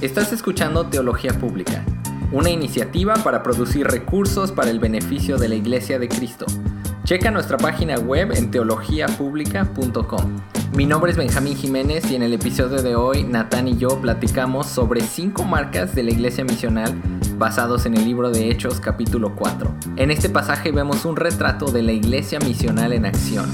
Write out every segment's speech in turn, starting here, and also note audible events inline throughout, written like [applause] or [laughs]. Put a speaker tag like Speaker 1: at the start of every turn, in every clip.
Speaker 1: Estás escuchando Teología Pública, una iniciativa para producir recursos para el beneficio de la Iglesia de Cristo. Checa nuestra página web en teologiapublica.com. Mi nombre es Benjamín Jiménez y en el episodio de hoy Natán y yo platicamos sobre cinco marcas de la Iglesia Misional basados en el libro de Hechos capítulo 4. En este pasaje vemos un retrato de la Iglesia Misional en acción.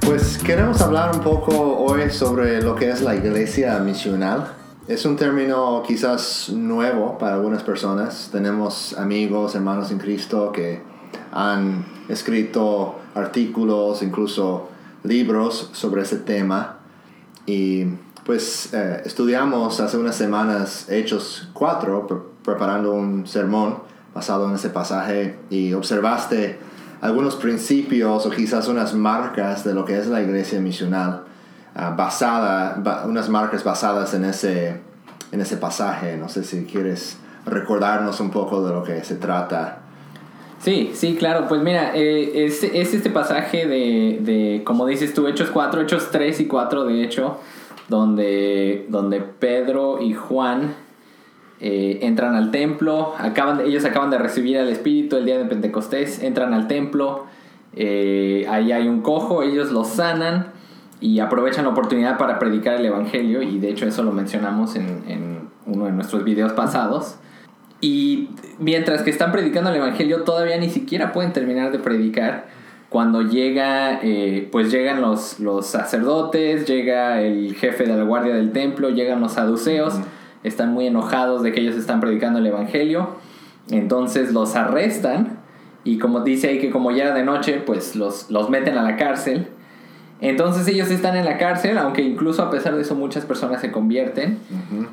Speaker 2: Pues queremos hablar un poco hoy sobre lo que es la iglesia misional. Es un término quizás nuevo para algunas personas. Tenemos amigos, hermanos en Cristo que han escrito artículos, incluso libros sobre ese tema. Y pues eh, estudiamos hace unas semanas Hechos 4, pre- preparando un sermón basado en ese pasaje y observaste algunos principios o quizás unas marcas de lo que es la iglesia misional, ah, basada, ba- unas marcas basadas en ese, en ese pasaje. No sé si quieres recordarnos un poco de lo que se trata.
Speaker 1: Sí, sí, claro. Pues mira, eh, es, es este pasaje de, de, como dices tú, Hechos 4, Hechos 3 y 4 de hecho, donde, donde Pedro y Juan eh, entran al templo, acaban ellos acaban de recibir al Espíritu el día de Pentecostés, entran al templo, eh, ahí hay un cojo, ellos lo sanan y aprovechan la oportunidad para predicar el Evangelio y de hecho eso lo mencionamos en, en uno de nuestros videos pasados. Y mientras que están predicando el Evangelio, todavía ni siquiera pueden terminar de predicar. Cuando llega, eh, pues llegan los, los sacerdotes, llega el jefe de la guardia del templo, llegan los saduceos, están muy enojados de que ellos están predicando el Evangelio. Entonces los arrestan y como dice ahí que como ya era de noche, pues los, los meten a la cárcel. Entonces ellos están en la cárcel, aunque incluso a pesar de eso muchas personas se convierten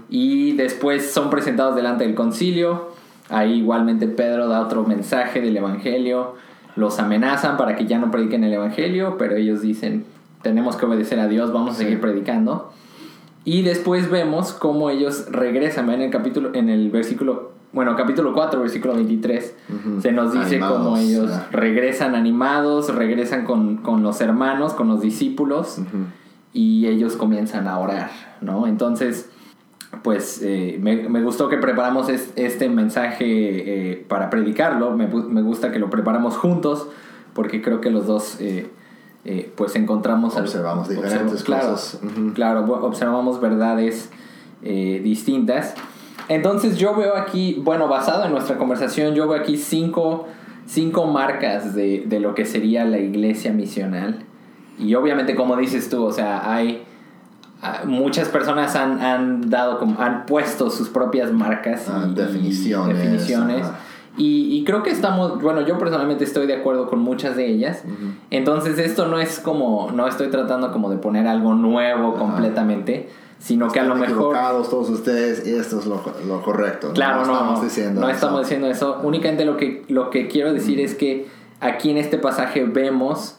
Speaker 1: y después son presentados delante del concilio. Ahí igualmente Pedro da otro mensaje del Evangelio. Los amenazan para que ya no prediquen el Evangelio, pero ellos dicen, tenemos que obedecer a Dios, vamos a seguir predicando. Y después vemos cómo ellos regresan, ¿ven? en el capítulo, en el versículo, bueno, capítulo 4, versículo 23,
Speaker 2: Ujú.
Speaker 1: se nos dice
Speaker 2: Animados,
Speaker 1: cómo ellos
Speaker 2: ya.
Speaker 1: regresan animados, regresan con, con los hermanos, con los discípulos y ellos comienzan a orar, ¿no? Entonces, pues eh, me, me gustó que preparamos es- este mensaje eh, para predicarlo, me, me gusta que lo preparamos juntos, porque creo que los dos, eh, pues encontramos... al-
Speaker 2: Observamos diferentes
Speaker 1: claro,
Speaker 2: cosas.
Speaker 1: Claro, observamos verdades distintas. Entonces yo veo aquí, bueno, basado en nuestra conversación, yo veo aquí cinco, cinco marcas de, de lo que sería la iglesia misional. Y obviamente, como dices tú, o sea, hay ah, muchas personas han, han dado, han puesto sus propias marcas
Speaker 2: Ah,
Speaker 1: y, y
Speaker 2: definiciones.
Speaker 1: Y, y creo que estamos, bueno, yo personalmente estoy de acuerdo con muchas de ellas. Entonces esto no es como, no estoy tratando como de poner algo nuevo completamente, sino que a lo mejor...
Speaker 2: todos ustedes y esto es lo, lo correcto.
Speaker 1: Claro, no,
Speaker 2: estamos
Speaker 1: no,
Speaker 2: diciendo
Speaker 1: no
Speaker 2: eso.
Speaker 1: estamos diciendo eso. Únicamente lo que, lo que quiero decir es que aquí en este pasaje vemos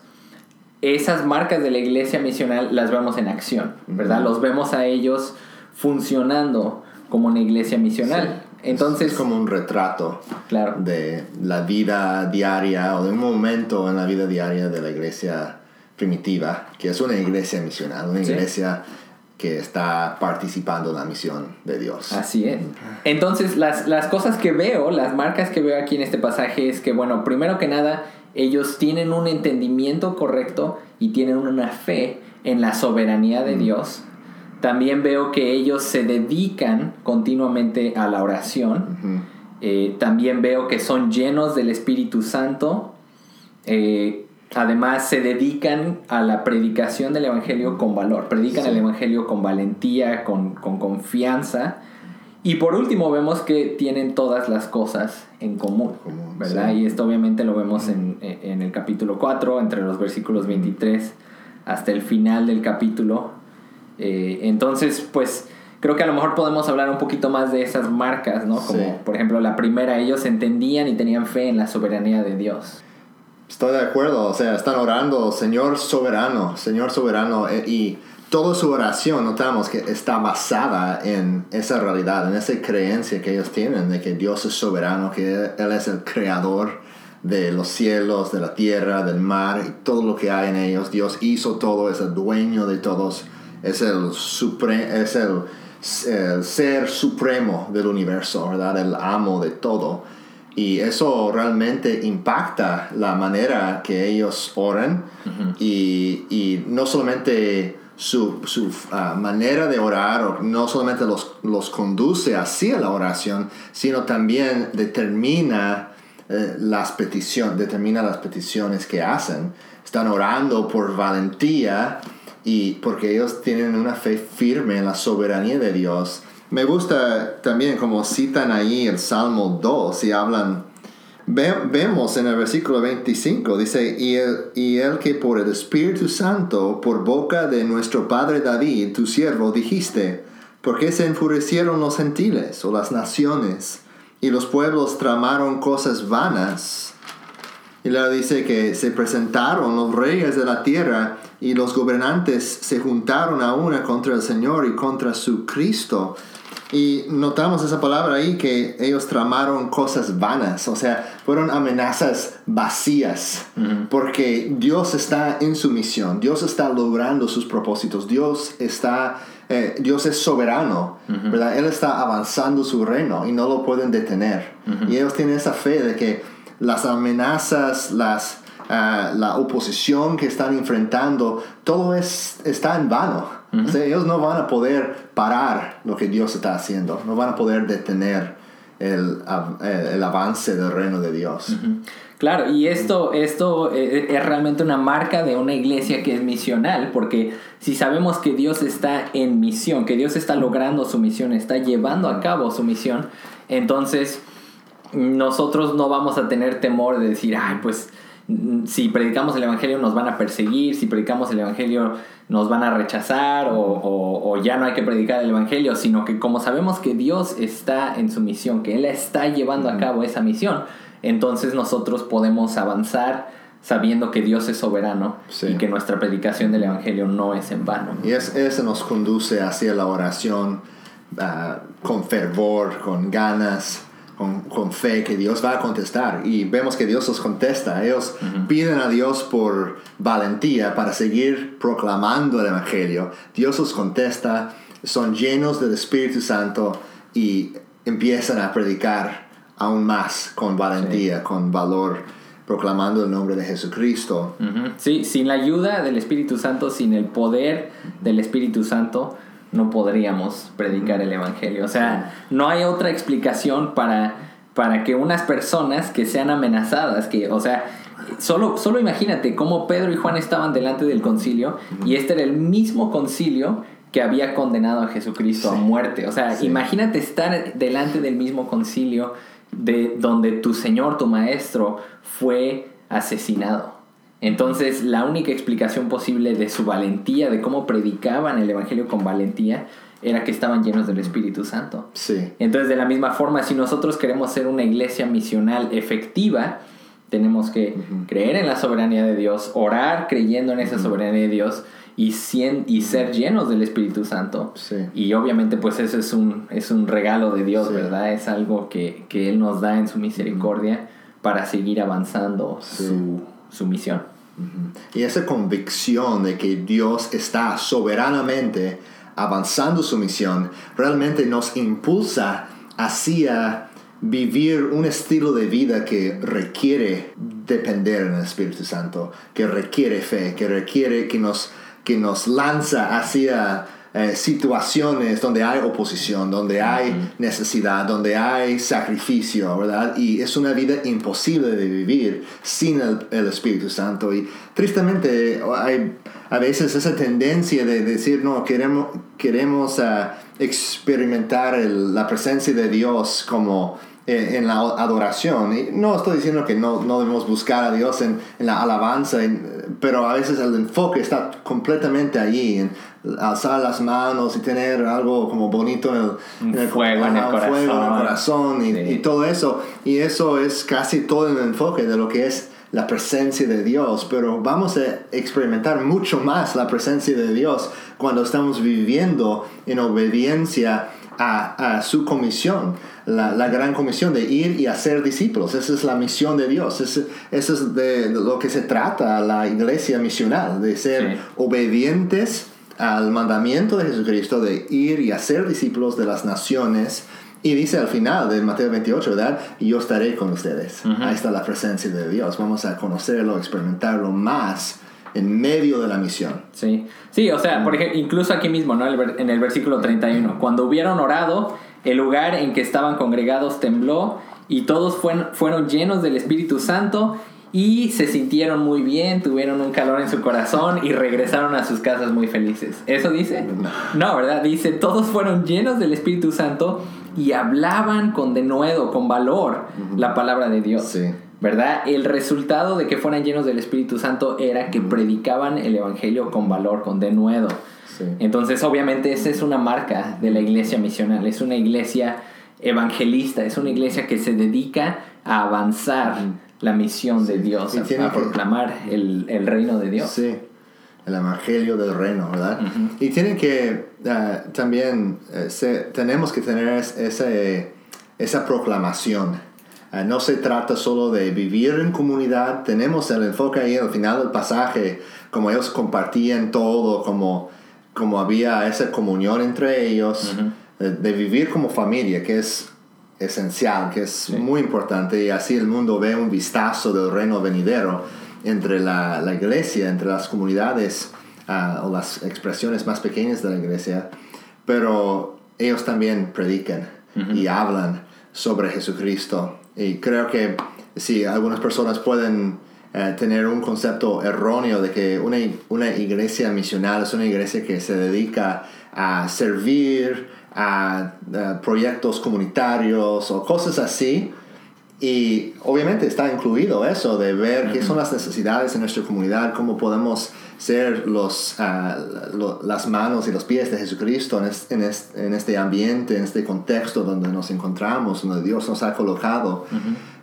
Speaker 1: esas marcas de la iglesia misional, las vemos en acción, ¿verdad? Los vemos a ellos funcionando como una iglesia misional. Entonces,
Speaker 2: es como un retrato
Speaker 1: claro.
Speaker 2: de la vida diaria o de un momento en la vida diaria de la iglesia primitiva, que es una iglesia misional, una
Speaker 1: Sí.
Speaker 2: Que está participando en la misión de Dios.
Speaker 1: Así es. Entonces, las, las cosas que veo, las marcas que veo aquí en este pasaje es que, bueno, primero que nada, ellos tienen un entendimiento correcto y tienen una fe en la soberanía de Dios. También veo que ellos se dedican continuamente a la oración. Eh, también veo que son llenos del Espíritu Santo. Eh, además, se dedican a la predicación del Evangelio con valor. Predican
Speaker 2: Sí.
Speaker 1: el Evangelio con valentía, con, con confianza. Y por último, vemos que tienen todas las cosas en común.
Speaker 2: Común,
Speaker 1: ¿Verdad?
Speaker 2: sí.
Speaker 1: Y esto obviamente lo vemos en, en el capítulo 4, entre los versículos 23 hasta el final del capítulo. Eh, entonces, pues creo que a lo mejor podemos hablar un poquito más de esas marcas, ¿no? Como
Speaker 2: Sí.
Speaker 1: por ejemplo la primera, ellos entendían y tenían fe en la soberanía de Dios.
Speaker 2: Estoy de acuerdo, o sea, están orando, Señor soberano, Señor soberano, eh, y toda su oración notamos que está basada en esa realidad, en esa creencia que ellos tienen de que Dios es soberano, que Él es el creador de los cielos, de la tierra, del mar y todo lo que hay en ellos. Dios hizo todo, es el dueño de todos, es el, supre es el ser supremo del universo, ¿verdad? El amo de todo. Y eso realmente impacta la manera que ellos oran y, y, no solamente su, su ah, manera de orar, no solamente los, los, conduce hacia la oración, sino también determina eh, las peticiones, determina las peticiones que hacen. Están orando por valentía y porque ellos tienen una fe firme en la soberanía de Dios me gusta también como citan ahí el Salmo 2 y hablan, vemos en el versículo 25, dice, y el, y el que por el Espíritu Santo, por boca de nuestro Padre David, tu siervo, dijiste, ¿por qué se enfurecieron los gentiles o las naciones y los pueblos tramaron cosas vanas? Y luego dice que se presentaron los reyes de la tierra y los gobernantes se juntaron a una contra el Señor y contra su Cristo. Y notamos esa palabra ahí que ellos tramaron cosas vanas, o sea, fueron amenazas vacías, porque Dios está en su misión, Dios está logrando sus propósitos, Dios está, eh, Dios es soberano, ¿verdad? Él está avanzando su reino y no lo pueden detener. Y ellos tienen esa fe de que las amenazas, las, ah, la oposición que están enfrentando, todo es, está en vano. Ellos no van a poder parar lo que Dios está haciendo, no van a poder detener el, el avance del reino de Dios.
Speaker 1: Claro, y esto, esto eh, es realmente una marca de una iglesia que es misional, porque si sabemos que Dios está en misión, que Dios está logrando su misión, está llevando a cabo su misión, entonces nosotros no vamos a tener temor de decir, ay, pues si predicamos el Evangelio nos van a perseguir, si predicamos el Evangelio nos van a rechazar o, ya no hay que predicar el Evangelio, sino que como sabemos que Dios está en su misión, que Él está llevando a cabo esa misión, entonces nosotros podemos avanzar sabiendo que Dios es soberano y que nuestra predicación del Evangelio no es en vano.
Speaker 2: Y es, eso nos conduce hacia la oración ah, con fervor, con ganas con, fe que Dios va a contestar. Y vemos que Dios los contesta. Ellos piden a Dios por valentía para seguir proclamando el Evangelio. Dios los contesta, son llenos del Espíritu Santo y empiezan a predicar aún más con valentía, con valor proclamando el nombre de Jesucristo.
Speaker 1: Sí, sin la ayuda del Espíritu Santo, sin el poder del Espíritu Santo, no podríamos predicar el Evangelio. O sea, no hay otra explicación para, para que unas personas que sean amenazadas, que, o sea, solo, solo imagínate cómo Pedro y Juan estaban delante del concilio y este era el mismo concilio que había condenado a Jesucristo a muerte. O sea, imagínate estar delante del mismo concilio de donde tu Señor, tu Maestro, fue asesinado. Entonces, la única explicación posible de su valentía, de cómo predicaban el Evangelio con valentía, era que estaban llenos del Espíritu Santo.
Speaker 2: Sí.
Speaker 1: Entonces, de la misma forma, si nosotros queremos ser una iglesia misional efectiva, tenemos que creer en la soberanía de Dios, orar creyendo en esa soberanía de Dios y, y ser llenos del Espíritu Santo.
Speaker 2: Sí.
Speaker 1: Y obviamente, pues eso es un, es un regalo de Dios, ¿verdad? Es algo que, Él nos da en su misericordia para seguir avanzando su su misión.
Speaker 2: Y esa convicción de que Dios está soberanamente avanzando su misión realmente nos impulsa hacia vivir un estilo de vida que requiere depender en el Espíritu Santo, que requiere fe, que requiere que nos, que nos lanza hacia eh, situaciones donde hay oposición, donde hay necesidad, donde hay sacrificio, ¿verdad? Y es una vida imposible de vivir sin el, Espíritu Santo. Y tristemente hay a veces esa tendencia de decir, no, queremos, queremos ah, experimentar la presencia de Dios como eh, en la adoración. Y no estoy diciendo que no, no debemos buscar a Dios en, en la alabanza, pero a veces el enfoque está completamente allí, en alzar las manos y tener algo como bonito
Speaker 1: en el, fuego, en el
Speaker 2: corazón, y, y, todo eso. Y eso es casi todo el enfoque de lo que es la presencia de Dios, pero vamos a experimentar mucho más la presencia de Dios cuando estamos viviendo en obediencia a, su comisión, la, gran comisión de ir y hacer discípulos. Esa es la misión de Dios, eso, es de lo que se trata la iglesia misional, de ser obedientes al mandamiento de Jesucristo de ir y hacer discípulos de las naciones. Y dice al final de Mateo 28, ¿verdad? Y yo estaré con ustedes. Ahí está la presencia de Dios. Vamos a conocerlo, experimentarlo más en medio de la misión.
Speaker 1: Sí, sí, o sea, por ejemplo, incluso aquí mismo, ¿no? En el versículo 31, cuando hubieron orado, el lugar en que estaban congregados tembló y todos fueron, llenos del Espíritu Santo y se sintieron muy bien, tuvieron un calor en su corazón y regresaron a sus casas muy felices. ¿Eso dice? No, ¿verdad? Dice, todos fueron llenos del Espíritu Santo y hablaban con denuedo, con valor, la palabra de Dios. Sí. ¿Verdad? El resultado de que fueran llenos del Espíritu Santo era que predicaban el Evangelio con valor, con denuedo. Sí. Entonces, obviamente, esa es una marca de la iglesia misional. Es una iglesia evangelista, es una iglesia que se dedica a avanzar la misión de Dios, a, proclamar el, el, reino de Dios.
Speaker 2: Sí, el evangelio del reino, ¿verdad? Y tiene que ah, también, eh, tenemos que tener ese, esa proclamación. Ah, no se trata solo de vivir en comunidad, tenemos el enfoque ahí al final del pasaje, como ellos compartían todo, como, como había esa comunión entre ellos, de vivir como familia, que es esencial, que es muy importante, y así el mundo ve un vistazo del reino venidero entre la, la iglesia, entre las comunidades uh, o las expresiones más pequeñas de la iglesia, pero ellos también predican y hablan sobre Jesucristo. Y creo que si algunas personas pueden uh, tener un concepto erróneo de que una, una iglesia misional es una iglesia que se dedica a servir, a, proyectos comunitarios o cosas así. Y obviamente está incluido eso de ver qué son las necesidades en nuestra comunidad, cómo podemos ser los, ah, las manos y los pies de Jesucristo en, en, este ambiente, en este contexto donde nos encontramos, donde Dios nos ha colocado.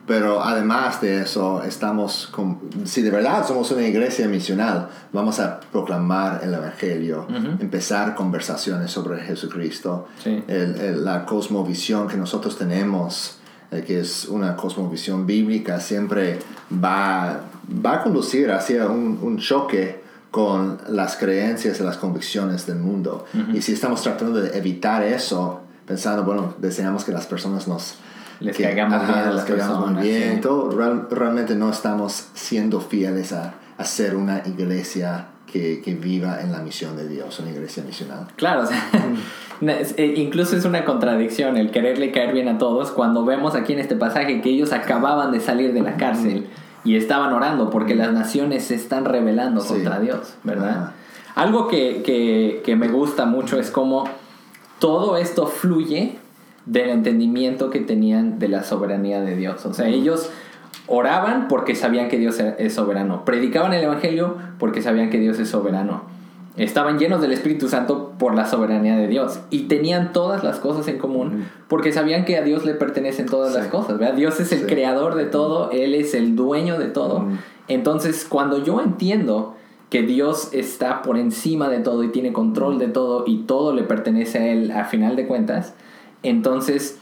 Speaker 2: Pero además de eso, estamos con, si de verdad somos una iglesia misional, vamos a proclamar el Evangelio, empezar conversaciones sobre Jesucristo, la cosmovisión que nosotros tenemos, que es una cosmovisión bíblica, siempre va, va a conducir hacia un, un choque con las creencias y las convicciones del mundo. Y si estamos tratando de evitar eso, pensando, bueno, deseamos que las personas nos
Speaker 1: les que, bien, les caigamos
Speaker 2: muy bien. Todo, realmente no estamos siendo fieles a, a ser una iglesia que, que, viva en la misión de Dios, una iglesia misional.
Speaker 1: Claro, o sea, [laughs] [laughs] eh, incluso es una contradicción el quererle caer bien a todos cuando vemos aquí en este pasaje que ellos acababan de salir de la cárcel y estaban orando porque las naciones se están rebelando contra Dios, ¿verdad? Algo que, que, que me gusta mucho es cómo todo esto fluye del entendimiento que tenían de la soberanía de Dios. O sea, ellos oraban porque sabían que Dios es soberano. Predicaban el Evangelio porque sabían que Dios es soberano. Estaban llenos del Espíritu Santo por la soberanía de Dios. Y tenían todas las cosas en común porque sabían que a Dios le pertenecen todas las cosas. Dios es el creador de todo, Él es el dueño de todo. Entonces, cuando yo entiendo que Dios está por encima de todo y tiene control de todo y todo le pertenece a Él a final de cuentas, entonces,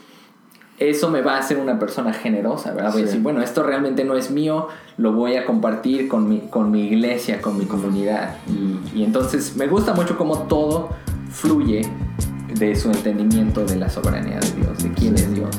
Speaker 1: eso me va a hacer una persona generosa, ¿verdad? Voy a decir, bueno, esto realmente no es mío, lo voy a compartir con mi, con mi iglesia, con mi comunidad. Y, y entonces me gusta mucho cómo todo fluye de su entendimiento de la soberanía de Dios, de quién es Dios.